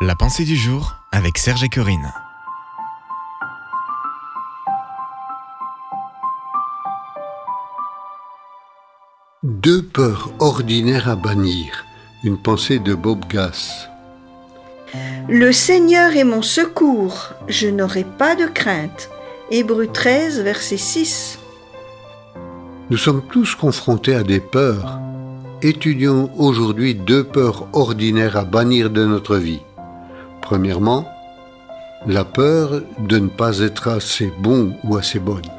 La pensée du jour avec Serge et Corinne. Deux peurs ordinaires à bannir. Une pensée de Bob Gass. Le Seigneur est mon secours, je n'aurai pas de crainte. Hébreu 13, verset 6. Nous sommes tous confrontés à des peurs. Étudions aujourd'hui deux peurs ordinaires à bannir de notre vie. Premièrement, la peur de ne pas être assez bon ou assez bonne.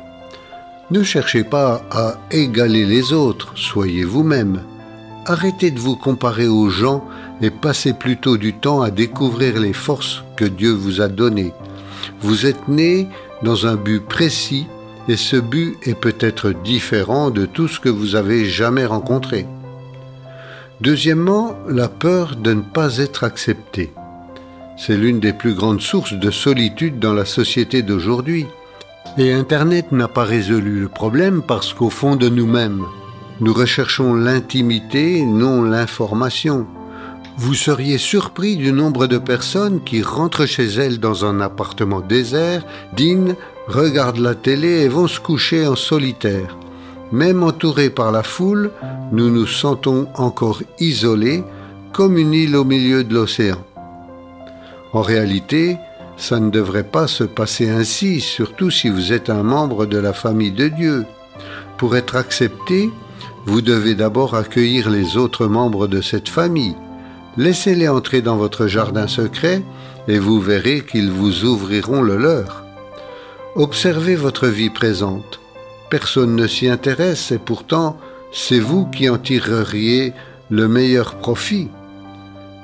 Ne cherchez pas à égaler les autres, soyez vous-même. Arrêtez de vous comparer aux gens et passez plutôt du temps à découvrir les forces que Dieu vous a données. Vous êtes né dans un but précis et ce but est peut-être différent de tout ce que vous avez jamais rencontré. Deuxièmement, la peur de ne pas être accepté. C'est l'une des plus grandes sources de solitude dans la société d'aujourd'hui. Et Internet n'a pas résolu le problème parce qu'au fond de nous-mêmes, nous recherchons l'intimité, non l'information. Vous seriez surpris du nombre de personnes qui rentrent chez elles dans un appartement désert, dînent, regardent la télé et vont se coucher en solitaire. Même entourés par la foule, nous nous sentons encore isolés, comme une île au milieu de l'océan. En réalité, ça ne devrait pas se passer ainsi, surtout si vous êtes un membre de la famille de Dieu. Pour être accepté, vous devez d'abord accueillir les autres membres de cette famille. Laissez-les entrer dans votre jardin secret et vous verrez qu'ils vous ouvriront le leur. Observez votre vie présente. Personne ne s'y intéresse et pourtant c'est vous qui en tireriez le meilleur profit.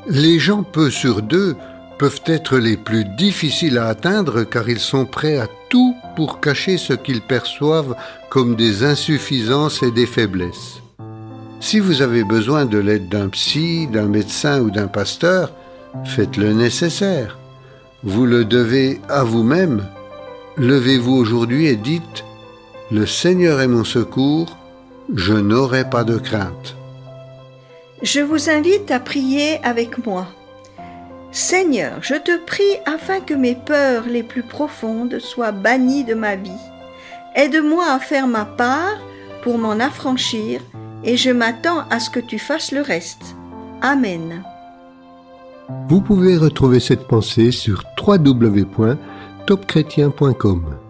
Les gens peu sur deux peuvent être les plus difficiles à atteindre car ils sont prêts à tout pour cacher ce qu'ils perçoivent comme des insuffisances et des faiblesses. Si vous avez besoin de l'aide d'un psy, d'un médecin ou d'un pasteur, faites le nécessaire. Vous le devez à vous-même. Levez-vous aujourd'hui et dites, Le Seigneur est mon secours, je n'aurai pas de crainte. Je vous invite à prier avec moi. Seigneur, je te prie afin que mes peurs les plus profondes soient bannies de ma vie. Aide-moi à faire ma part pour m'en affranchir et je m'attends à ce que tu fasses le reste. Amen. Vous pouvez retrouver cette pensée sur www.topchrétien.com.